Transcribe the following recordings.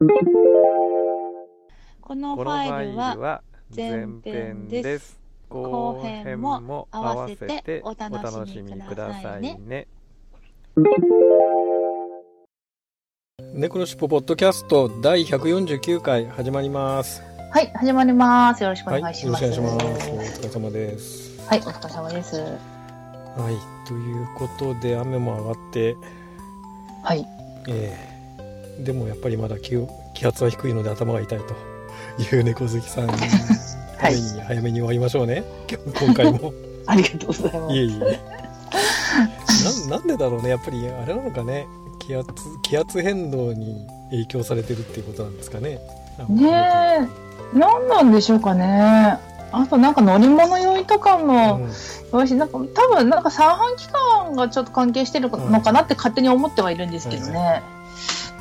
このファイルは前編です。後編も合わせてお楽しみくださいね。猫のしっぽポッドキャスト第149回始まります。はい始まります。よろしくお願いします、はい、よろしくお願いします。お疲れ様ですはいお疲れ様です。はいということで雨も上がって。はい。えー、でもやっぱりまだ気気圧は低いので頭が痛いと。いう猫好きさん。にために早めに終わりましょうね、今回も。ありがとうございます。いえいえ。ななんでだろうね。やっぱりあれなのかね。気圧気圧変動に影響されてるっていうことなんですかね。ねえ。何なんでしょうかね。あとなんか乗り物酔いとかも、うん、なんか多分なんか三半期間がちょっと関係してるのかなって勝手に思ってはいるんですけどね、はいはい、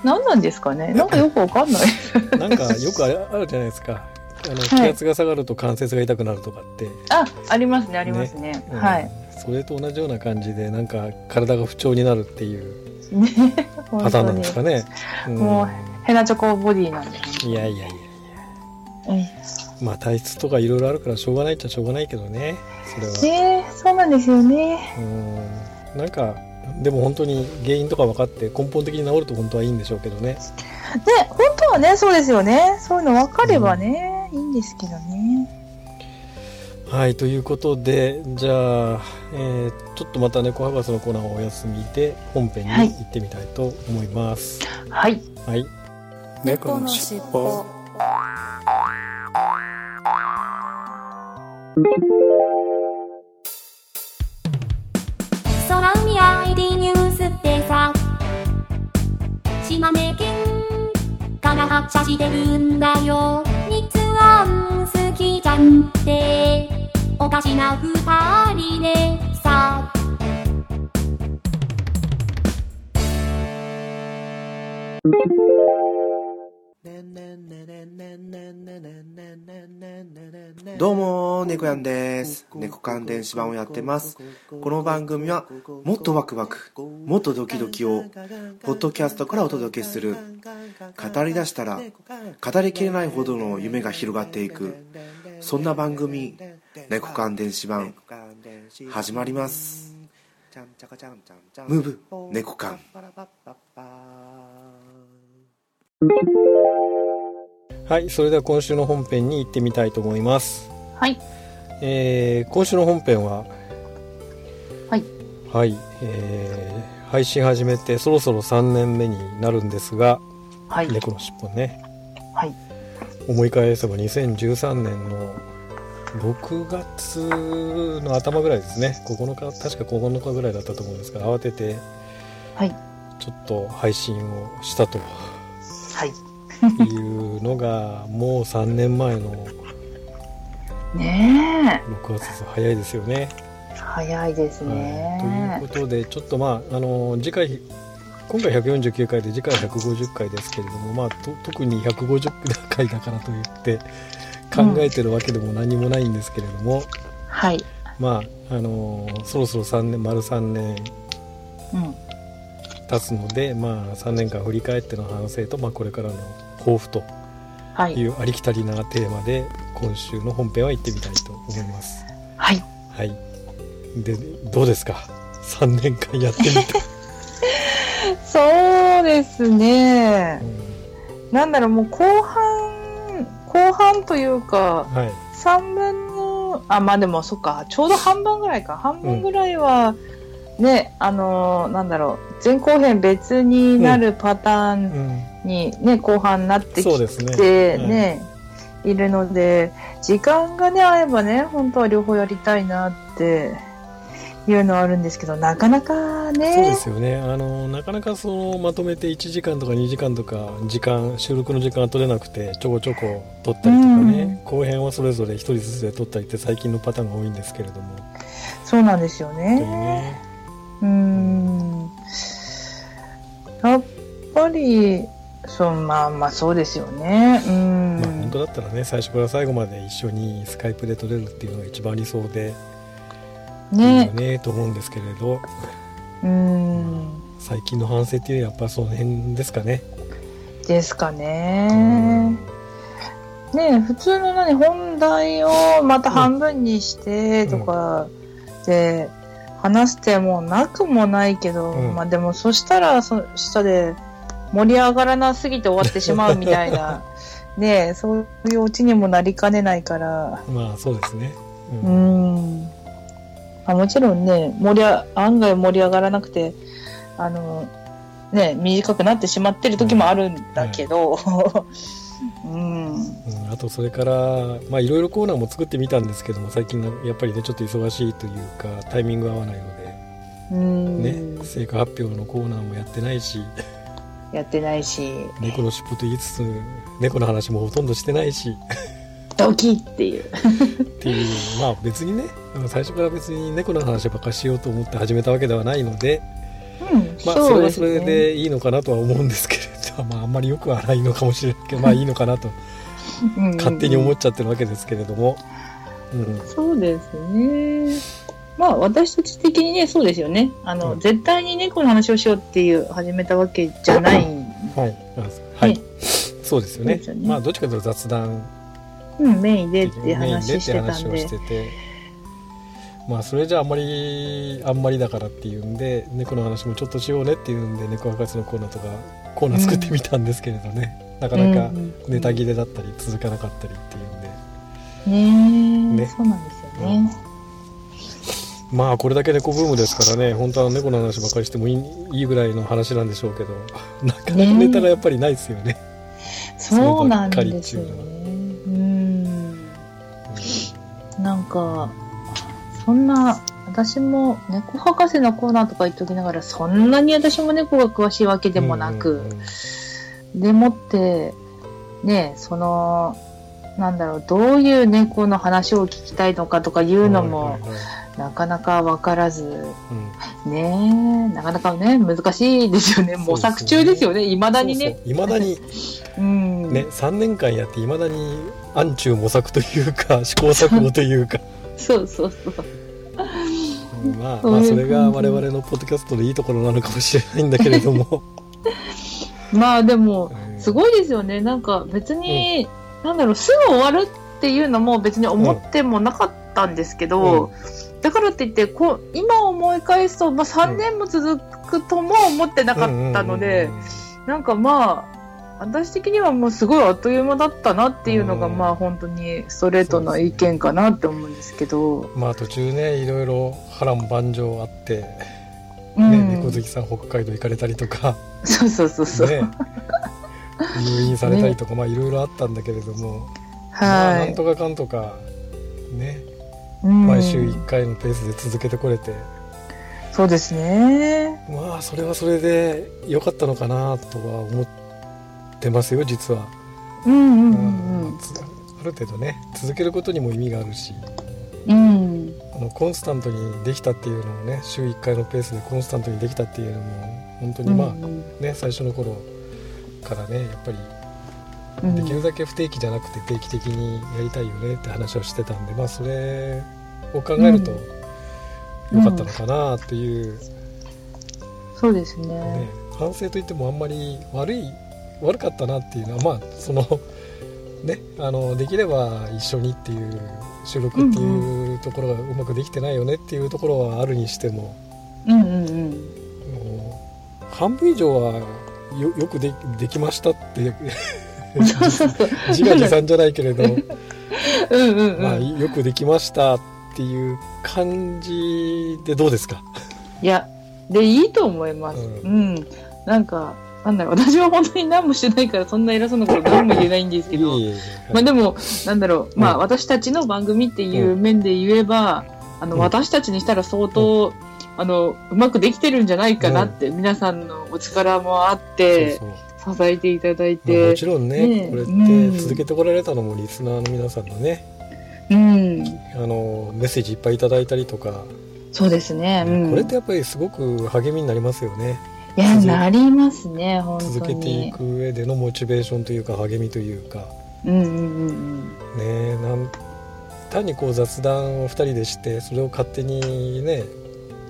何なんですかね？なんかよくわかんない。なんかよくあるあるじゃないですか。あの気圧が下がると関節が痛くなるとかって、はい、あありますねありますね、ね。うん、はい。それと同じような感じでなんか体が不調になるっていう パターンなんですかね、うん、もうヘナチョコボディなんで、ね、いやいやいや。いや、うん、まあ体質とかいろいろあるからしょうがないっちゃしょうがないけどねそれは。ねそうなんですよね。うん。なんかでも本当に原因とか分かって根本的に治ると本当はいいんでしょうけどね。ね本当はねそうですよね。そういうの分かればね、うん、いいんですけどね。はいということでじゃあ、えー、ちょっとまた猫博士のコーナーをお休みで本編に行ってみたいと思います。はい、はい、猫のしっぽから発車してるんだよ。日安好きじゃんって。おかしな二人でさ。猫関電子版をやってます。この番組は、もっとワクワク、もっとドキドキを、ポッドキャストからお届けする。語り出したら、語りきれないほどの夢が広がっていく。そんな番組、猫缶電子版、始まります。ムーブ、猫缶。はい、それでは今週の本編に行ってみたいと思います。はい。えー、今週の本編は、はい。はい、えー、配信始めてそろそろ3年目になるんですが、はい。猫のしっぽね。はい。思い返せば2013年の6月の頭ぐらいですね9日確か9日ぐらいだったと思うんですが慌ててちょっと配信をしたと、はい、いうのがもう3年前のね6月早いですよね。早いですね、はい、ということでちょっとまああの次回今回149回で次回150回ですけれども、まあ、特に150回だからといって考えてるわけでも何もないんですけれども、うん、はい。まああのー、そろそろ3年丸3年経つので、うん、まあ3年間振り返っての反省と、まあ、これからの抱負とい。うありきたりなテーマで今週の本編は行ってみたいと思います。はい、はい、でどうですか？3年間やってみて そうですね、うん、なんだろうもう後半後半というか、はい、3分のあまあでもそっか。ちょうど半分ぐらいか。半分ぐらいは、うん、ねあのなんだろう。前後編別になるパターンにね、うん、後半になってきてねね、いるので時間がね合えばね本当は両方やりたいなっていうのはあるんですけど、なかなかね。そうですよね。あの、なかなかその、まとめて1時間とか2時間とか、時間、収録の時間が取れなくて、ちょこちょこ撮ったりとかね、後編はそれぞれ1人ずつで撮ったりって最近のパターンが多いんですけれども。そうなんですよね。ねうん。やっぱり、そう、まあまあそうですよね。うん。まあ本当だったらね、最初から最後まで一緒にスカイプで撮れるっていうのが一番理想で、ね。いいよねと思うんですけれど。うん。最近の反省っていうのはやっぱその辺ですかね。ですかね。ね普通の何、本題をまた半分にしてとかで話してもなくもないけど、うん、まあでもそしたらそ下で盛り上がらなすぎて終わってしまうみたいな、ねそういうオチにもなりかねないから。まあそうですね。うん。うん。あもちろんね、盛りあ、案外盛り上がらなくて、あの、ね、短くなってしまってる時もあるんだけど、うん、うん、あとそれからまあいろいろコーナーも作ってみたんですけども最近やっぱりねちょっと忙しいというかタイミング合わないので、うん。ね、成果発表のコーナーもやってないしやってないし。猫の尻尾と言いつつ猫の話もほとんどしてないし。ドキっていう。っていう。まあ別にね最初から別に猫の話ばっかしようと思って始めたわけではないので、うん、まあそれはそれでいいのかなとは思うんですけれど、まああんまりよくはないのかもしれないけどまあいいのかなと。勝手に思っちゃってるわけですけれども、うん、そうですねまあ私たち的にねそうですよね。あの、うん、絶対に猫の話をしようっていう始めたわけじゃないはい、はい、そうですよね、ね、まあどっちかというと雑談。うん、メインでって話してたんで。まあそれじゃあんまりあんまりだからっていうんで猫の話もちょっとしようねっていうんで猫博士のコーナーとかコーナー作ってみたんですけれどね、うん、なかなかネタ切れだったり続かなかったりっていうんで。ねね。そうなんですよね、うん、まあこれだけ猫ブームですからね本当は猫の話ばっかりしてもいいいいぐらいの話なんでしょうけどなかなかネタがやっぱりないですよね。そうなんですよね。なんか、そんな、私も猫博士のコーナーとか言っときながら、そんなに私も猫が詳しいわけでもなく、でもって、ね、その、なんだろう、どういう猫の話を聞きたいのかとかいうのも、なかなか分からず、うん、ねなかなかね、難しいですよね。模索中ですよね、いま、だにね。いまだに、うん、ね、3年間やっていまだに暗中模索というか、試行錯誤というか。そうそうそう。まあ、まあ、それが我々のポッドキャストでいいところなのかもしれないんだけれども。まあでも、すごいですよね。なんか別に、うん、なんだろう、すぐ終わるっていうのも別に思ってもなかったんですけど、うんだからって言ってこう今思い返すと、まあ、3年も続くとも思ってなかったので、なんかまあ私的にはもうすごいあっという間だったなっていうのが、まあ本当にストレートな意見かなって思うんですけど、まあ途中ねいろいろ波乱万丈あって、ね猫好きさん北海道行かれたりとか。そうそうそうそう、ね、入院されたりとか、まあいろいろあったんだけれども、はい、まあ、なんとかかんとかね毎週1回のペースで続けてこれて、そうですね。まあそれはそれで良かったのかなとは思ってますよ実は。うんうんうん、うん、ある程度ね続けることにも意味があるし、うん、あのコンスタントにできたっていうのもね週1回のペースでコンスタントにできたっていうのも本当にまあ、うんうん、ね最初の頃からねやっぱりできるだけ不定期じゃなくて定期的にやりたいよねって話をしてたんでまあそれを考えると良かったのかなっていう、そうですね、ね、反省といってもあんまり悪い悪かったなっていうのはまあそのねあのできれば一緒にっていう収録っていうところがうまくできてないよねっていうところはあるにしても、うんうんうん、半分以上はよよくでできましたってそうそうそう自画自賛じゃないけれど。うんうん、うん、まあ、よくできましたっていう感じでどうですか？いやでいいと思います、うん、うん、なんかなんだろう。私は本当に何もしてないからそんな偉そうなこと何も言えないんですけど。まあでもなんだろう。まあ、私たちの番組っていう面で言えば、あの、私たちにしたら相当、あの、うまくできてるんじゃないかなって、皆さんのお力もあって、そうそう支えていただいて、もちろんね、ね、これって続けてこられたのもリスナーの皆さんのね、うん、あのメッセージいっぱいいただいたりとか。そうですね、うん、これってやっぱりすごく励みになりますよね。いやなりますね本当に。続けていく上でのモチベーションというか励みというか。うんうんうんねなん単にこう雑談を2人でしてそれを勝手にね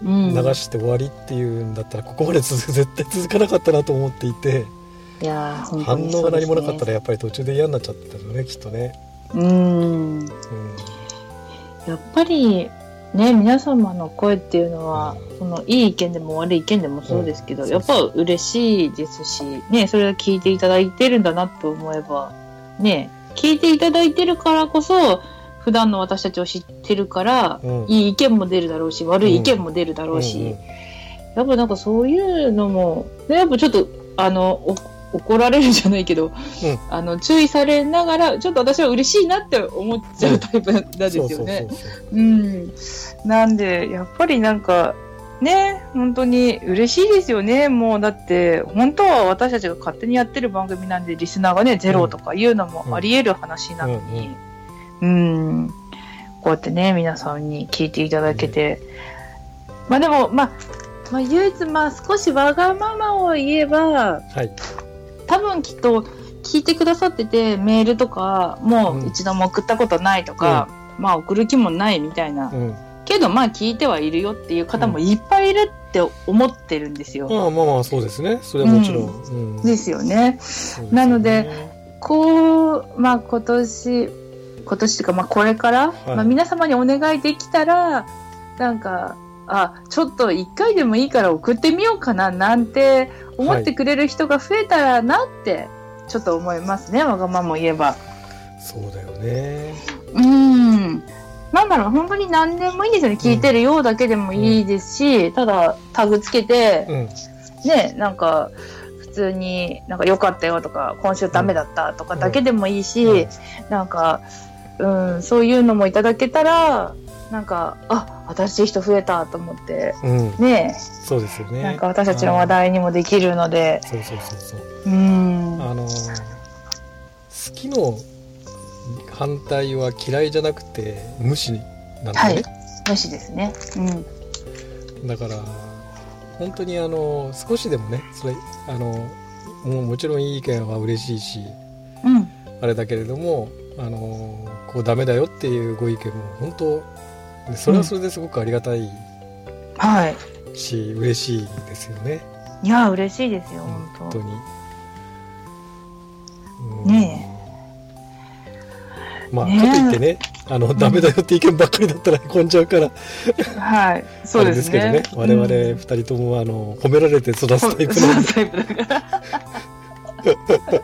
流して終わりっていうんだったらここまで 絶対続かなかったなと思っていていや反応が何もなかったらやっぱり途中で嫌になっちゃってたのねきっとね。うん。やっぱりね皆様の声っていうのは、うん、そのいい意見でも悪い意見でもそうですけど、うん、やっぱ嬉しいですしねそれを聞いていただいてるんだなと思えばね聞いていただいてるからこそ普段の私たちを知ってるから、うん、いい意見も出るだろうし悪い意見も出るだろうし、やっぱなんかそういうのも、ね、やっぱちょっとあの怒られるじゃないけど、うん、あの注意されながらちょっと私は嬉しいなって思っちゃうタイプなんですよね。うん。なんでやっぱりなんかね本当に嬉しいですよね。もうだって本当は私たちが勝手にやってる番組なんでリスナーがねゼロとかいうのもあり得る話なのに、うん、うん。こうやってね皆さんに聞いていただけて、まあでもまあまあ、唯一まあ少しわがままを言えば、はい、多分きっと聞いてくださっててメールとかもう一度も送ったことないとか、うん、まあ送る気もないみたいな、うん、けどまあ聞いてはいるよっていう方もいっぱいいるって思ってるんですよ。うん、まあまあまあそうですね。それはもちろん。ですよね。なのでこうまあ今年今年というかまあこれから、はい、まあ、皆様にお願いできたらなんかあちょっと1回でもいいから送ってみようかななんて思ってくれる人が増えたらなってちょっと思いますね、はい、わがまま言えば。そうだよね。うん。なんだろう、本当に何でもいいんですよね。聞いてるようだけでもいいですし、うん、ただタグつけて、うん、ね、なんか、普通になんか良かったよとか、今週ダメだったとかだけでもいいし、うん、なんか、うん、そういうのもいただけたら、なんか、あ、新しい人増えたと思って、うん、ねそうですよね。なんか私たちの話題にもできるので。そうそうそうそう。うん。あの好きの反対は嫌いじゃなくて無視なんだね、はい、無視ですね。うん。だから本当にあの少しでもねそれあのもうもちろんいい意見は嬉しいし、うん、あれだけれどもあのこうダメだよっていうご意見も本当でそれはそれですごくありがたい、うん、はい。し嬉しいですよね。いや嬉しいですよ本当。に。ねえ。まあ、ね、かといってねあの、うん、ダメだよって意見ばっかりだったらへこんじゃうから。はい。そうですね。ですけどね。我々二人ともあの褒められて育つタイプなんで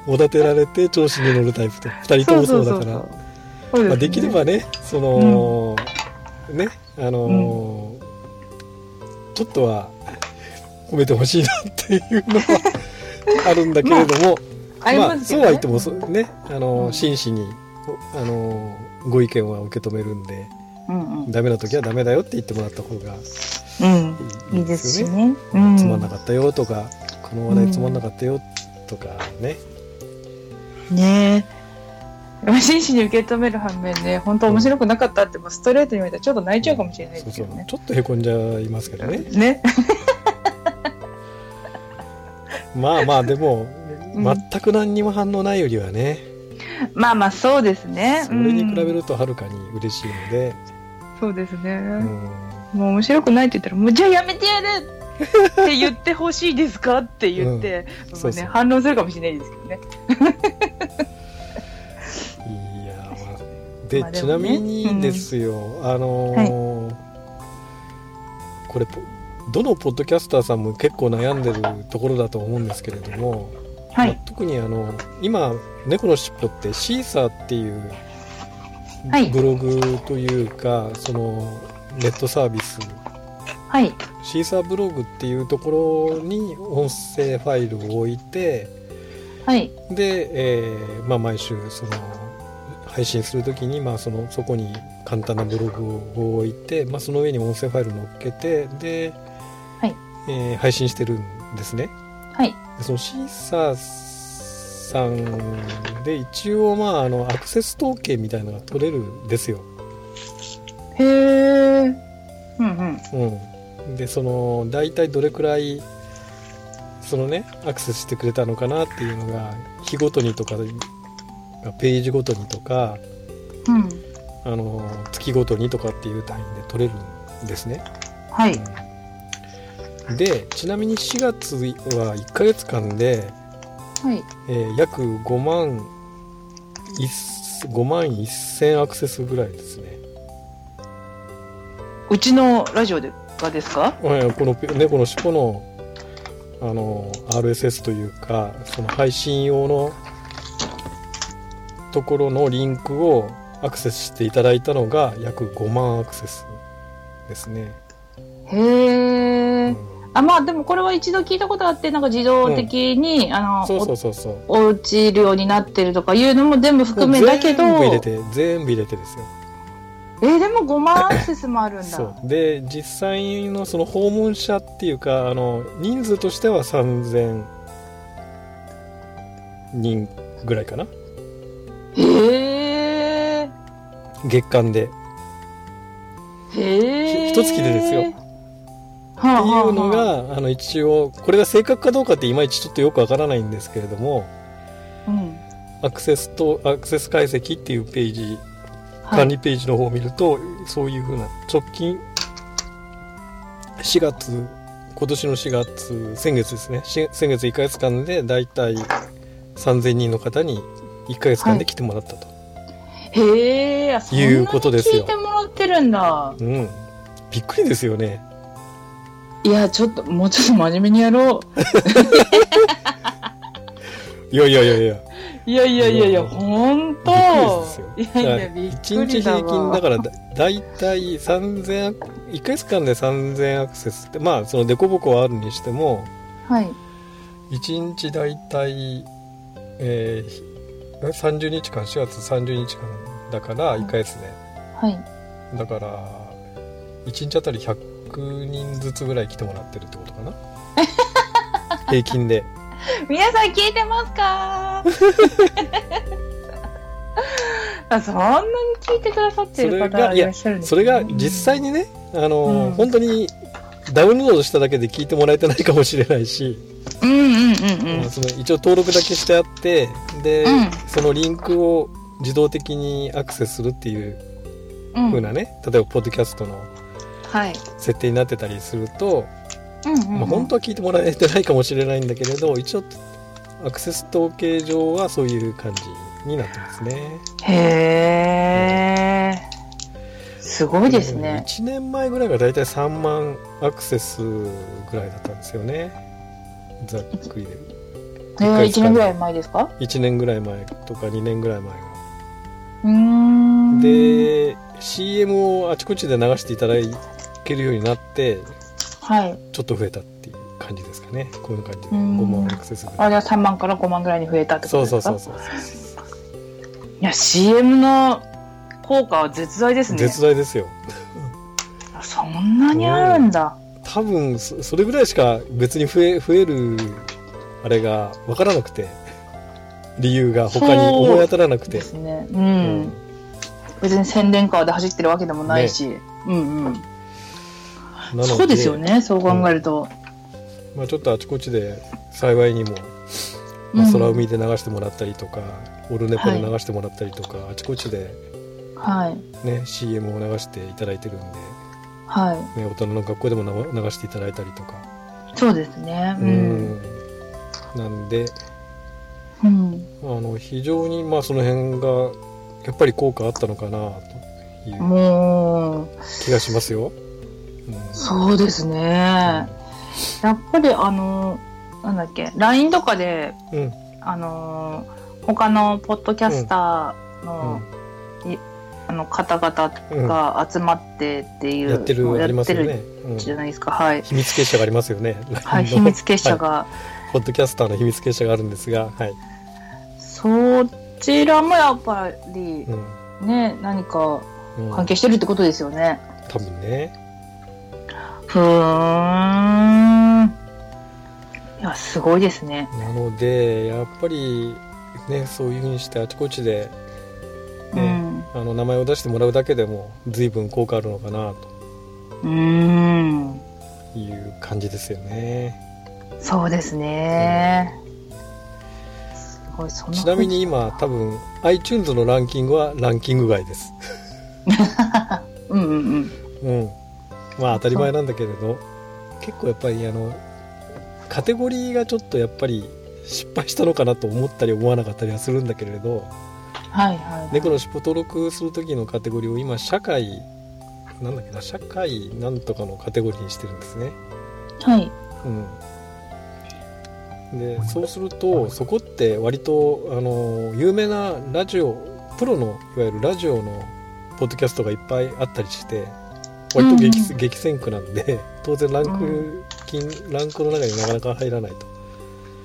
おだてられて調子に乗るタイプと。二人ともそうだから。まあ、できればねその、うんねあのーうん、ちょっとは褒めてほしいなっていうのは あるんだけれども、まあ、まあ、そうは言ってもね、あのー、真摯に、あのー、ご意見は受け止めるんで、うんうん、ダメな時はダメだよって言ってもらった方がいいですよね。うん、いいつまんなかったよとか、この話題つまんなかったよとかね。ね真摯に受け止める反面ね、本当面白くなかったって、ストレートに言われたらちょっと泣いちゃうかもしれないですけどね。そうそうちょっとへこんじゃいますけどね。ね。まあまあ、でも、全く何にも反応ないよりはね。まあまあ、そうですね。それに比べるとはるかに嬉しいので。そうですね。もう面白くないって言ったら、もうじゃあやめてやるって言ってほしいですかって言って、うん、そうそう反応するかもしれないですけどね。で、まあでね、ちなみにですよ、うん、あのーはい、これどのポッドキャスターさんも結構悩んでるところだと思うんですけれども、はい。まあ、特にあの今「猫のしっぽ」ってシーサーっていうブログというか、はい、そのネットサービス、はい、シーサーブログっていうところに音声ファイルを置いて、はい、で、えーまあ、毎週その配信する時に、まあ、そのそこに簡単なブログを置いて、まあ、その上に音声ファイル載っけてで、はいえー配信してるんですねはい。でそのシーサーさんで一応まああのアクセス統計みたいなのが取れるんですよ、へえ。うんうん。うん、でその大体どれくらいそのねアクセスしてくれたのかなっていうのが日ごとにとかページごとにとかうん。あの月ごとにとかっていう単位で取れるんですね、はい。でちなみに4月は1ヶ月間で、はい。えー約5万1 5万1000アクセスぐらいですねうちのラジオでがですか？はいこの猫の尻尾のあの RSS というかその配信用のところのリンクをアクセスしていただいたのが約5万アクセスですね、へえ。うん。あ、まあでもこれは一度聞いたことあって、なんか自動的に、あの、そうそうそうそう。お落ちるようになってるとかいうのも全部含めだけど、全部入れて全部入れてですよ。えーでも5万アクセスもあるんだ。そう。で実際のその訪問者っていうかあの人数としては3000人ぐらいかなへえ。月間でへえ。一月でですよはあっていうのはあはあがあの一応これが正確かどうかっていまいちちょっとよくわからないんですけれどもうん。アクセスとアクセス解析っていうページはい管理ページの方を見ると、そういうふうな直近4月今年の4月先月ですねし先月1ヶ月間でだいたい3000人の方に1ヶ月間で来てもらったと、へえ、あそんなにいうことですよ聞いてもらってるんだ。うんびっくりですよねいや、ちょっと、もうちょっと真面目にやろいやいやいやいやう。いやいやいやいや、うんほんと。いやいや、びっ1く日りだわ。平均だからだだいたい3000アク1ヶ月間で3000アクセスってまあそのデコボコはあるにしてもはい。1日だいたい、えー、30日間4月30日間だから1ヶ月で、はい。だから1日あたり100人ずつぐらい来てもらってるってことかな？平均で。皆さん聞いてますか？あそんなに聞いてくださってる方がいらっしゃるんですそれが実際にねあの、うん。本当にダウンロードしただけで聞いてもらえてないかもしれないし、うんうんうんうんまあその一応登録だけしてあってで、うんそのリンクを自動的にアクセスするっていううん風なね、例えばポッドキャストのはい。設定になってたりすると、うんうんうんまあ、本当は聞いてもらえてないかもしれないんだけれど一応アクセス統計上はそういう感じになってますね。へえ。すごいですね。1年前ぐらいがだいたい3万アクセスぐらいだったんですよね。ざっくりで。えー、1年ぐらい前ですか？1年ぐらい前とか2年ぐらい前が。うーん。で CM をあちこちで流していただけるようになってはい。ちょっと増えたっていう感じですかね。こういう感じでうん。5万アクセスあ、じゃあ3万から5万ぐらいに増えたってこそうとですか？そうそうそういや、CM の効果は絶大ですね。絶大ですよそんなにあるんだ。多分そそれぐらいしか別に増え増えるあれが分からなくて理由が他に思い当たらなくてですね。う。うん別に宣伝カーで走ってるわけでもないし。うんうん。そうですよね、そう考えると。まあ、ちょっとあちこちで幸いにも、まあ、空海で流してもらったりとか、オルネポで流してもらったりとか、あちこちで、はい。ね、CM を流していただいてるんで、はい。ね、大人の学校でも流流していただいたりとか、そうですね。う。うんなんでうん。あの非常にまあその辺がやっぱり効果あったのかなというもう、気がしますよ。うんそうですね。やっぱりあの、なんだっけ、LINE とかで、うんあの、他のポッドキャスターの、いあの方々が集まってっていう、やってるやっね。うんてるじゃないですか。はい。秘密結社がありますよね。はい、秘密結社が、ポッドキャスターの秘密結社があるんですが、はい。そっちらもやっぱり、うん、ね、何か関係してるってことですよね。うん、多分ね。ふーん。いや、すごいですね。なので、やっぱり、ね、そういうふうにしてあちこちで、の名前を出してもらうだけでも随分効果あるのかなと。うん。いう感じですよね。そうですね、うん、すちなみに今多分 iTunes のランキングはランキング外です。うんうんうん。うん。まあ当たり前なんだけれど結構やっぱりあのカテゴリーがちょっとやっぱり失敗したのかなと思ったり思わなかったりはするんだけれどはいはい、猫の尻尾登録する時のカテゴリーを今社会なんだっけな社会なんとかのカテゴリーにしてるんですね。はい。うん。でそうするとそこって割とあの有名なラジオプロのいわゆるラジオのポッドキャストがいっぱいあったりして割と激,、うん、激戦区なんで当然ランク金、うん、ランクの中になかなか入らないと。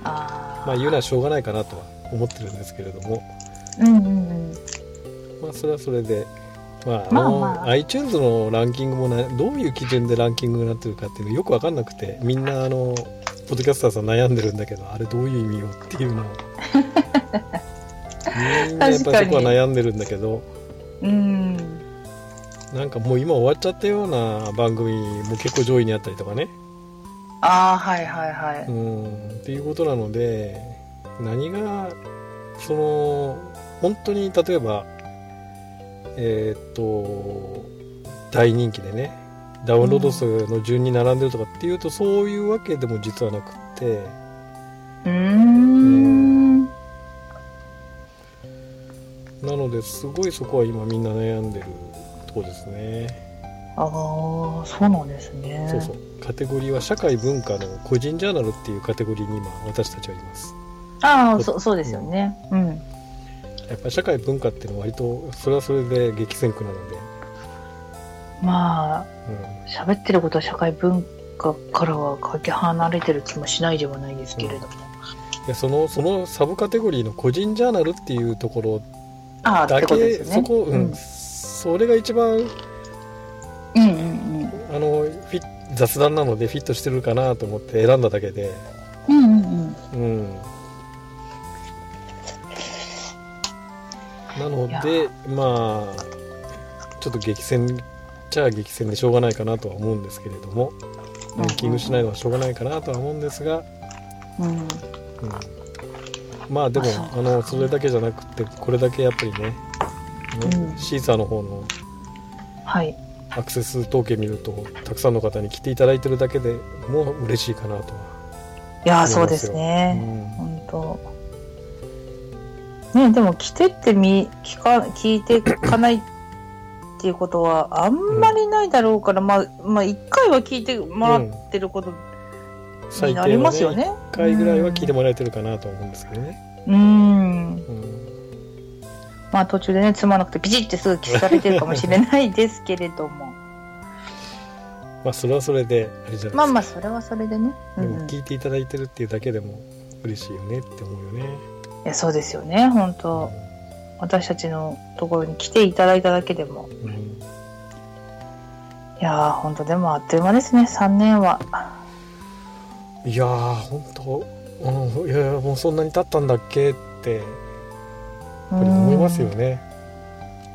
あまあ言うのはしょうがないかなとは思ってるんですけれどもうんうんうん。まあそれはそれで。まあ、まあ、まあ、iTunes のランキングもなどういう基準でランキングになってるかっていうのよく分かんなくてみんなあのポッドキャスターさん悩んでるんだけどあれどういう意味よっていうのを。みんなやっぱそこは悩んでるんだけど。うん。なんかもう今終わっちゃったような番組も結構上位にあったりとかね。ああはいはいはい。うん。っていうことなので何がその本当に例えばえっ、と大人気でねダウンロード数の順に並んでるとかっていうと、うん、そういうわけでも実はなくって。うん。なのですごいそこは今みんな悩んでるとこですね。ああそうなんですね。そうそう。カテゴリーは社会文化の個人ジャーナルっていうカテゴリーに今私たちはいます。ああそそうですよね。うんやっぱり社会文化っていうのは割とそれはそれで激戦区なので。まあ喋、うん、ってることは社会文化からはかけ離れてる気もしないではないですけれども、うん、でそのそのサブカテゴリーの個人ジャーナルっていうところだけ、ね、そこ、うん、それが一番、うんうんうん、あのフィ雑談なのでフィットしてるかなと思って選んだだけで。うんうんうん、うんなのでまあちょっと激戦じゃあ激戦でしょうがないかなとは思うんですけれどもランキングしないのはしょうがないかなとは思うんですが、うん、うん、まあでもあのそれだけじゃなくてこれだけやっぱりね、うん、シーサーの方のアクセス統計見るとたくさんの方に来ていただいてるだけでもう嬉しいかなといやそうですね、うん、本当ね、でも来てってみ聞か聞いてかないっていうことはあんまりないだろうから、うん、まあまあ1回は聞いてもらってることになりますよね。ね1回ぐらいは聞いてもらえてるかなと思うんですけどね。うん。うんまあ途中でね、つまなくてピチってすぐ消されてるかもしれないですけれども。まあそれはそれで、あれじゃないですか。まあまあそれはそれでね。うん、聞いていただいてるっていうだけでも嬉しいよねって思うよね。やそうですよね。本当。私たちのところに来ていただいただけでも、うん、いやー本当でもあっという間ですね。3年は。いやー本当、うん、いやもうそんなに経ったんだっけってやっぱり思いますよね。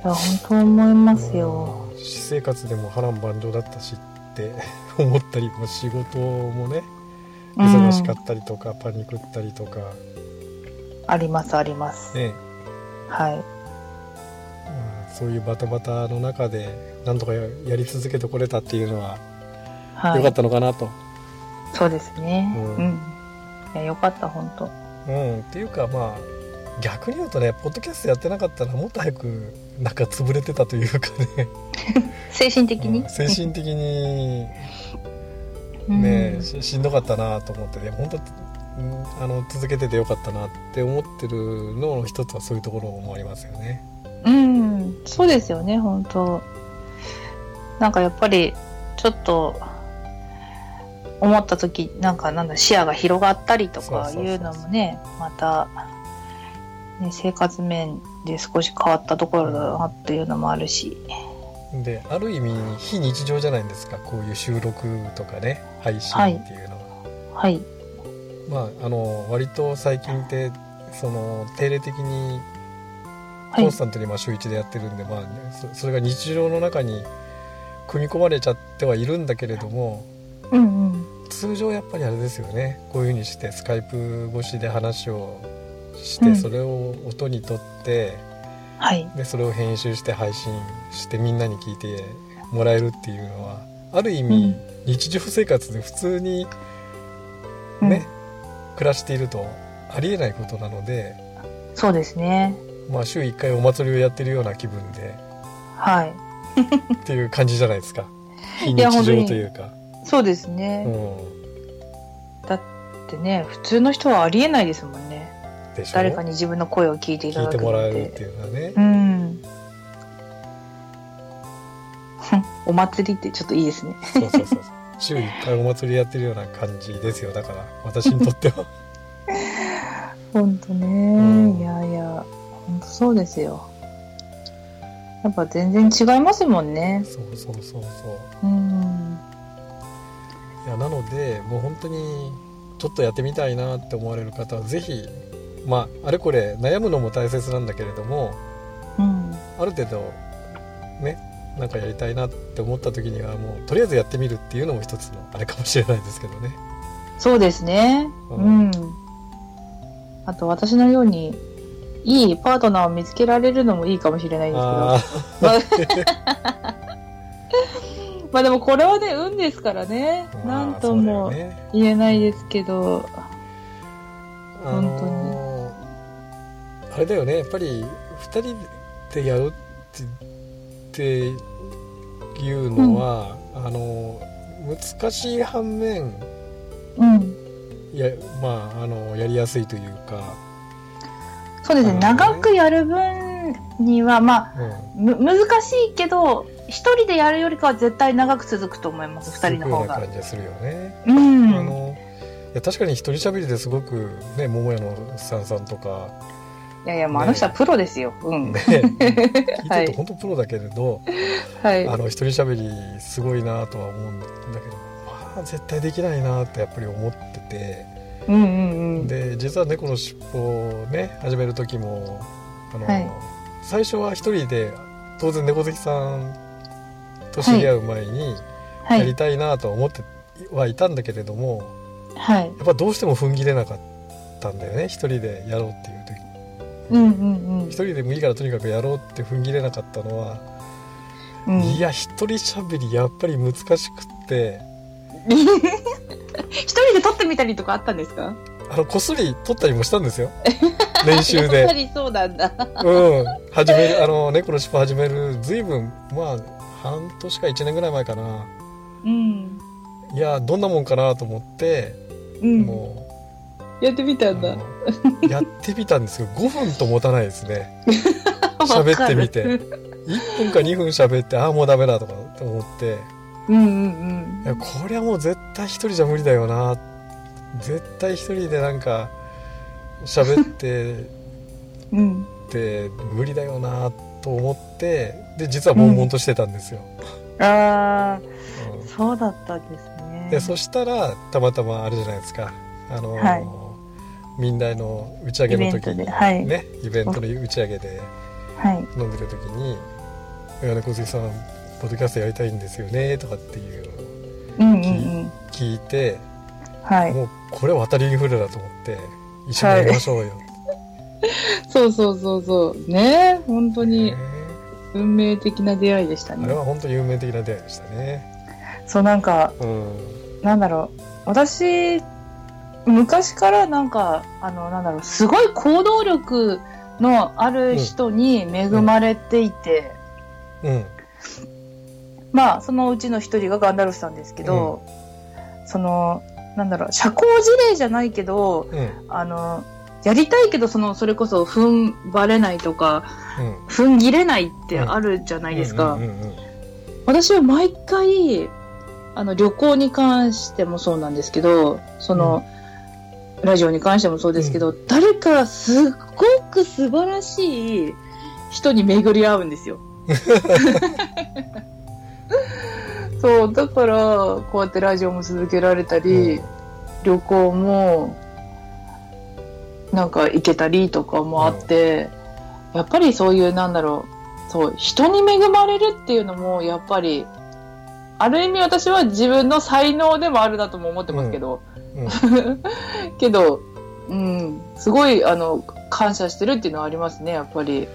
いや本当思いますよ。私生活でも波乱万丈だったしって 思ったりも仕事もね忙しかったりとか、うん、パニクったりとかありますあります。ね、はい、うん。そういうバタバタの中でなんとかやり続けてこれたっていうのは、はい、よかったのかなと。そうですね。うん。うん、いやよかった本当。うん、っていうかまあ逆に言うとねポッドキャストやってなかったらもっと早くなんか潰れてたというかね 精神的に、うん、精神的にね、うん、しんどかったなと思ってね本当あの続けててよかったなって思ってるのの一つはそういうところもありますよね。うんそうですよね本当なんかやっぱりちょっと思った時なんかなんだ視野が広がったりとかいうのもねまたね、生活面で少し変わったところだなっていうのもあるし。である意味非日常じゃないですかこういう収録とかね配信っていうのは。はい。まああの割と最近ってその定例的にコンスタントにまあ週1でやってるんで、はい、まあそれが日常の中に組み込まれちゃってはいるんだけれども、うんうん、通常やっぱりあれですよね。こういうふうにしてスカイプ越しで話をして、それを音にとって、はい、でそれを編集して配信してみんなに聞いてもらえるっていうのはある意味、日常生活で普通にね、うん、暮らしているとありえないことなのでそうですね。まあ週1回お祭りをやってるような気分ではい。っていう感じじゃないですか。非日常というか。そうですね、うん、だってね普通の人はありえないですもんね。誰かに自分の声を聞いていただく聞いてもらえるっていうのはね。うん。お祭りってちょっといいですね。そうそうそう週1回お祭りやってるような感じですよ。だから私にとっては。本当ね、うん、いやいや本当そうですよ。やっぱ全然違いますもんね。そうそうそうそう。うん。いやなのでもう本当にちょっとやってみたいなって思われる方は是非まああれこれ悩むのも大切なんだけれども、うん、ある程度ねなんかやりたいなって思った時にはもうとりあえずやってみるっていうのも一つのあれかもしれないですけどね。そうですね。うん、うん、あと私のようにいいパートナーを見つけられるのもいいかもしれないですけど。まあ。でもこれはね運ですからね。何とも言えないですけど、本当に。あれだよね。やっぱり2人でやるっていうのは、うん、あの難しい反面、うん、やまああのやりやすいというか。そうですね、ね、長くやる分にはまあ、うん、難しいけど一人でやるよりかは絶対長く続くと思います二人の方が。感じがするよね。うん、あのいや確かに一人喋りですごくね桃屋のさんさんとかいやいや、もうあの人はプロですよ。うん。ね、聞いてると本当プロだけれど、はい、あの、一人喋りすごいなとは思うんだけど、まあ、絶対できないなってやっぱり思ってて、うんうんうん、で、実は猫の尻尾をね、始める時も、あの、はい、最初は一人で、当然猫好きさんと知り合う前に、やりたいなとは思ってはいたんだけれども、はい、やっぱどうしても踏ん切れなかったんだよね、一人でやろうっていう。時うんうんうん、一人でもいいからとにかくやろうって踏ん切れなかったのは、うん、いや一人しゃべりやっぱり難しくって。一人で撮ってみたりとかあったんですか？あのこっそり撮ったりもしたんですよ。練習で。やっぱりそうなんだ。うん。始めるあの猫の尻尾始める随分まあ半年か1年ぐらい前かな。うん。いやどんなもんかなと思って、うん、もうやってみたんだ。やってみたんですけど、5分と持たないですね。喋ってみて。1分か2分喋って、ああ、もうダメだとかって思って。うんうんうん。いや、これはもう絶対一人じゃ無理だよな。絶対一人でなんか、喋って、うん。って無理だよなと思って、で、実は悶々としてたんですよ。うん、ああ、うん、そうだったんですね。で、そしたら、たまたまあれじゃないですか。あのーはい民大の打ち上げの時に、はい、ねイベントの打ち上げで飲んでる時に「はい、小杉さんポッドキャストやりたいんですよね」とかっていうのを聞いて、はい、もうこれ渡りインフレだと思って一緒にやりましょうよ、はい、そうそうそうそう。ね本当に運命的な出会いでしたね。あれは本当に運命的な出会いでしたね。そうなんか、うん、なんだろう。私昔からなんか、あの、なんだろう、すごい行動力のある人に恵まれていて、うん。まあ、そのうちの一人がガンダルフさんですけど、うん、その、なんだろう、社交辞令じゃないけど、うん、あの、やりたいけど、その、それこそ、踏ん張れないとか、うん、踏ん切れないってあるじゃないですか。私は毎回、あの、旅行に関してもそうなんですけど、その、ラジオに関してもそうですけど、うん、誰かすっごく素晴らしい人に巡り合うんですよ。そう、だから、こうやってラジオも続けられたり、うん、旅行も、なんか行けたりとかもあって、うん、やっぱりそういう、なんだろう、そう、人に恵まれるっていうのも、やっぱり、ある意味私は自分の才能でもあるなとも思ってますけど、うん、けど、うん、すごい、あの、感謝してるっていうのはありますね、やっぱり。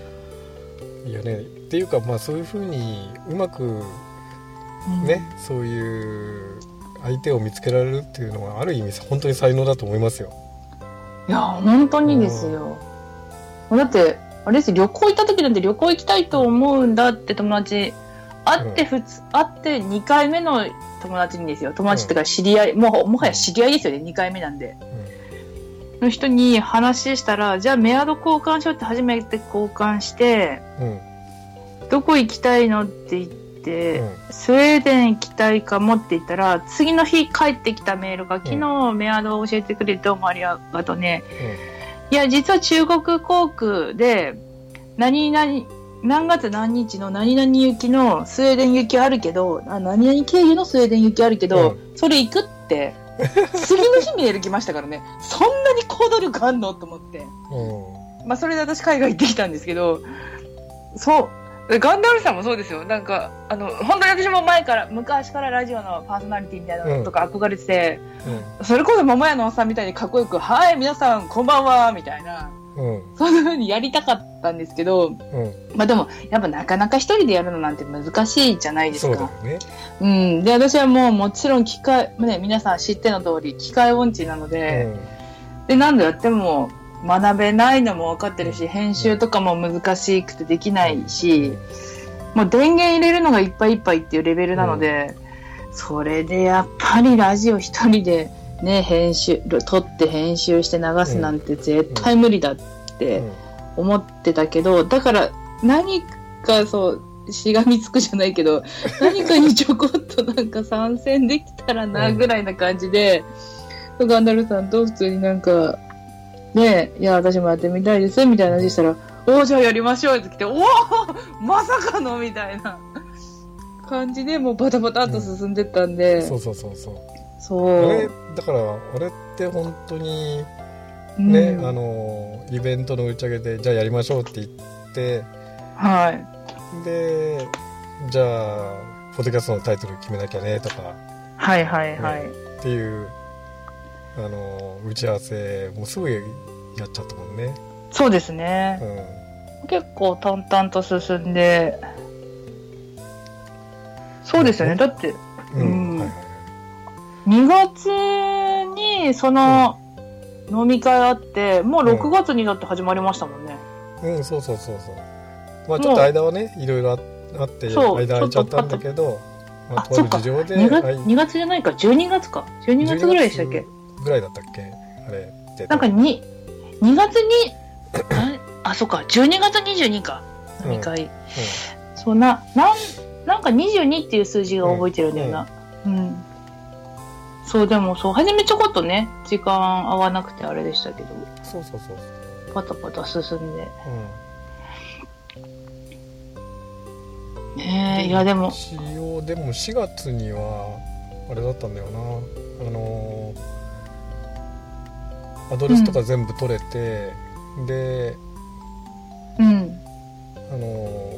いやね、っていうか、まあそういうふうにうまくね、うん、そういう相手を見つけられるっていうのはある意味本当に才能だと思いますよ。いや、本当にですよ。うん、だって、あれです旅行行った時なんて旅行行きたいと思うんだって友達、会って普通、うん、会って2回目の友達にですよ。友達っていうか知り合い、もうもはや知り合いですよね、2回目なんで。の人に話したら、じゃあメアド交換しようって初めて交換して、うん、どこ行きたいのって言って、うん、スウェーデン行きたいかもって言ったら、次の日帰ってきたメールが、昨日メアドを教えてくれてどうもありがとうね。いや、実は中国航空で、何々、何月何日の何々行きのスウェーデン行きあるけど、あ何々経由のスウェーデン行きあるけど、それ行くって次の日メール来ましたからね、そんなに行動力あんの？と思って。まあ、それで私海外行ってきたんですけど、そう。ガンダルさんもそうですよ。なんか、あの、本当に私も前から、昔からラジオのパーソナリティみたいなのとか憧れてて、うん、それこそ桃屋のおっさんみたいにかっこよく、はい、皆さんこんばんは、みたいな。そんな風にやりたかったんですけど、うん、まあでも、やっぱなかなか一人でやるのなんて難しいじゃないですか。うね。うん。で、私はもうもちろん機械、ね、皆さん知っての通り、機械音痴なので、うん、で、何度やっても学べないのも分かってるし、編集とかも難しくてできないし、もう電源入れるのがいっぱいいっぱいっていうレベルなので、それでやっぱりラジオ一人で、ね、編集、撮って編集して流すなんて絶対無理だって思ってたけど、だから何かそう、しがみつくじゃないけど、何かにちょこっとなんか参戦できたらな、ぐらいな感じで、ガンダルさんと普通になんか、ねいや、私もやってみたいです、みたいな話したら、おじゃあやりましょうって来て、おおまさかのみたいな感じで、もうバタバタっと進んでったんで。うん、そうそうそうそう。そう。あれ、だから、あれって本当に、ね、うん、あの、イベントの打ち上げで、じゃあやりましょうって言って、はい。で、じゃあ、ポッドキャストのタイトル決めなきゃね、とか。はいはいはい。ね、っていう、あの、打ち合わせ、もうすぐやっちゃったもんね。そうですね。うん、結構淡々と進んで、そうですよね。だって、うん。うん、2月にその飲み会あって、もう6月になって始まりましたもんね。うん、うん、そうそうそうそう。まあちょっと間はね、いろいろあって、間空いちゃったんだけど、まあ、とある事情で2月。2月じゃないか、12月か。12月ぐらいでしたっけ？ぐらいだったっけ？あれって。なんか 2, 2月に、あ、そっか、12月22か、飲み会。うんうん、そうな、なん、なんか22っていう数字が覚えてるんだよな。うん、うんそう、でもそう、初めちょこっとね、時間合わなくてあれでしたけど。そうそうそうパタパタ進んで。うん。ねえ、いやでも。一応、でも4月には、あれだったんだよな。あのアドレスとか全部取れて、うん、で、うん。あの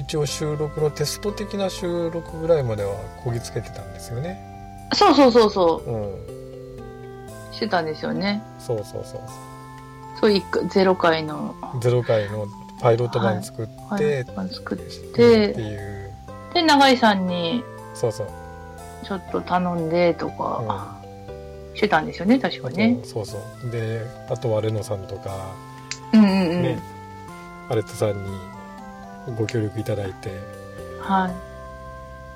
一応収録のテスト的な収録ぐらいまではこぎつけてたんですよね。そうそうそうそう。うん。してたんですよね。そうそうそう。そういゼロ回の。ゼロ回のパイロット版作って、はい、版作って、っていう。で、永井さんに、そうそう。ちょっと頼んでとか、うん、してたんですよね、確かね。そうそう。で、あとはレノさんとか、うんうんうん。ね、アレットさんにご協力いただいて、はい。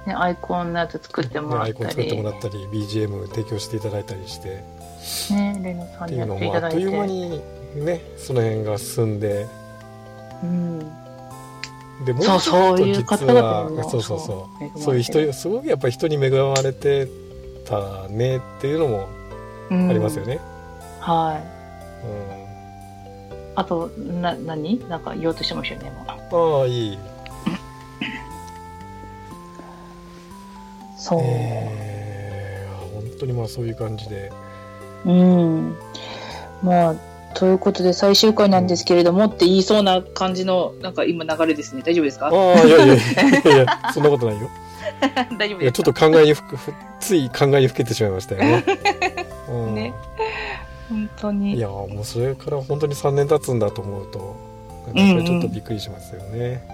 ね、アイコンのやつ作ってもらったり、ね、アイコン作ってもらったり BGM 提供していただいたりして。ねレノさんにやっていただいて。うのもあっという間にねその辺が進んで。うん。でもそうそういう方々そうそうそう。そういう人すごくやっぱり人に恵まれてたねっていうのもありますよね、うん、はあと、な、何？なんか言おうとしてましたよね、ああ、いい。そう。えー、本当にまあそういう感じで。うん。まあ、ということで最終回なんですけれどもって言いそうな感じの、なんか今流れですね。大丈夫ですか？ああ、いやいやいやいや、そんなことないよ。大丈夫ですちょっと考えにふく、つい考えにふけてしまいましたよね。うん、ね。本当に。いや、もうそれから本当に3年経つんだと思うと、なんかちょっとびっくりしますよね。うんうん、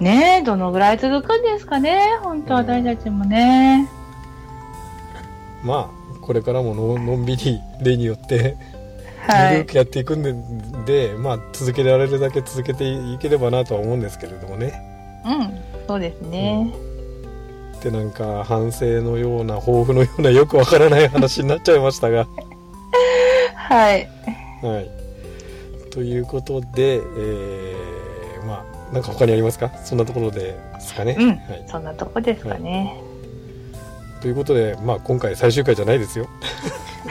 ねどのぐらい続くんですかね、本当私たちもね。まあ、これからもののんびり例によってゆるくやっていくんでで、まあ、続けられるだけ続けていければなとは思うんですけれどもね。うん、そうですね。うん、でなんか反省のような抱負のようなよくわからない話になっちゃいましたが。はい。はい。ということで、えー、まあなんか他にありますか？そんなところですかね？うん、はい、そんなとこですかね。はいということで、まあ、今回最終回じゃないですよ。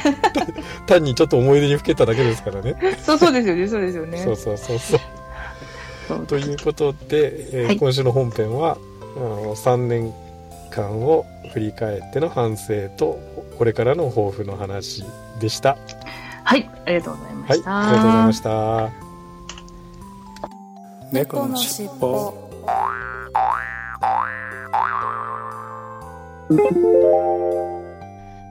単にちょっと思い出にふけただけですからね。そうそうですよね、そうですよね。そうそうそうそう。ということで、えーはい、今週の本編は、あの3年間を振り返っての反省と、これからの抱負の話でした。はい、ありがとうございました。はい、ありがとうございました。猫のしっぽ。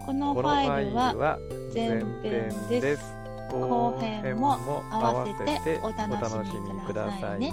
このファイルは前編です。後編も合わせてお楽しみくださいね。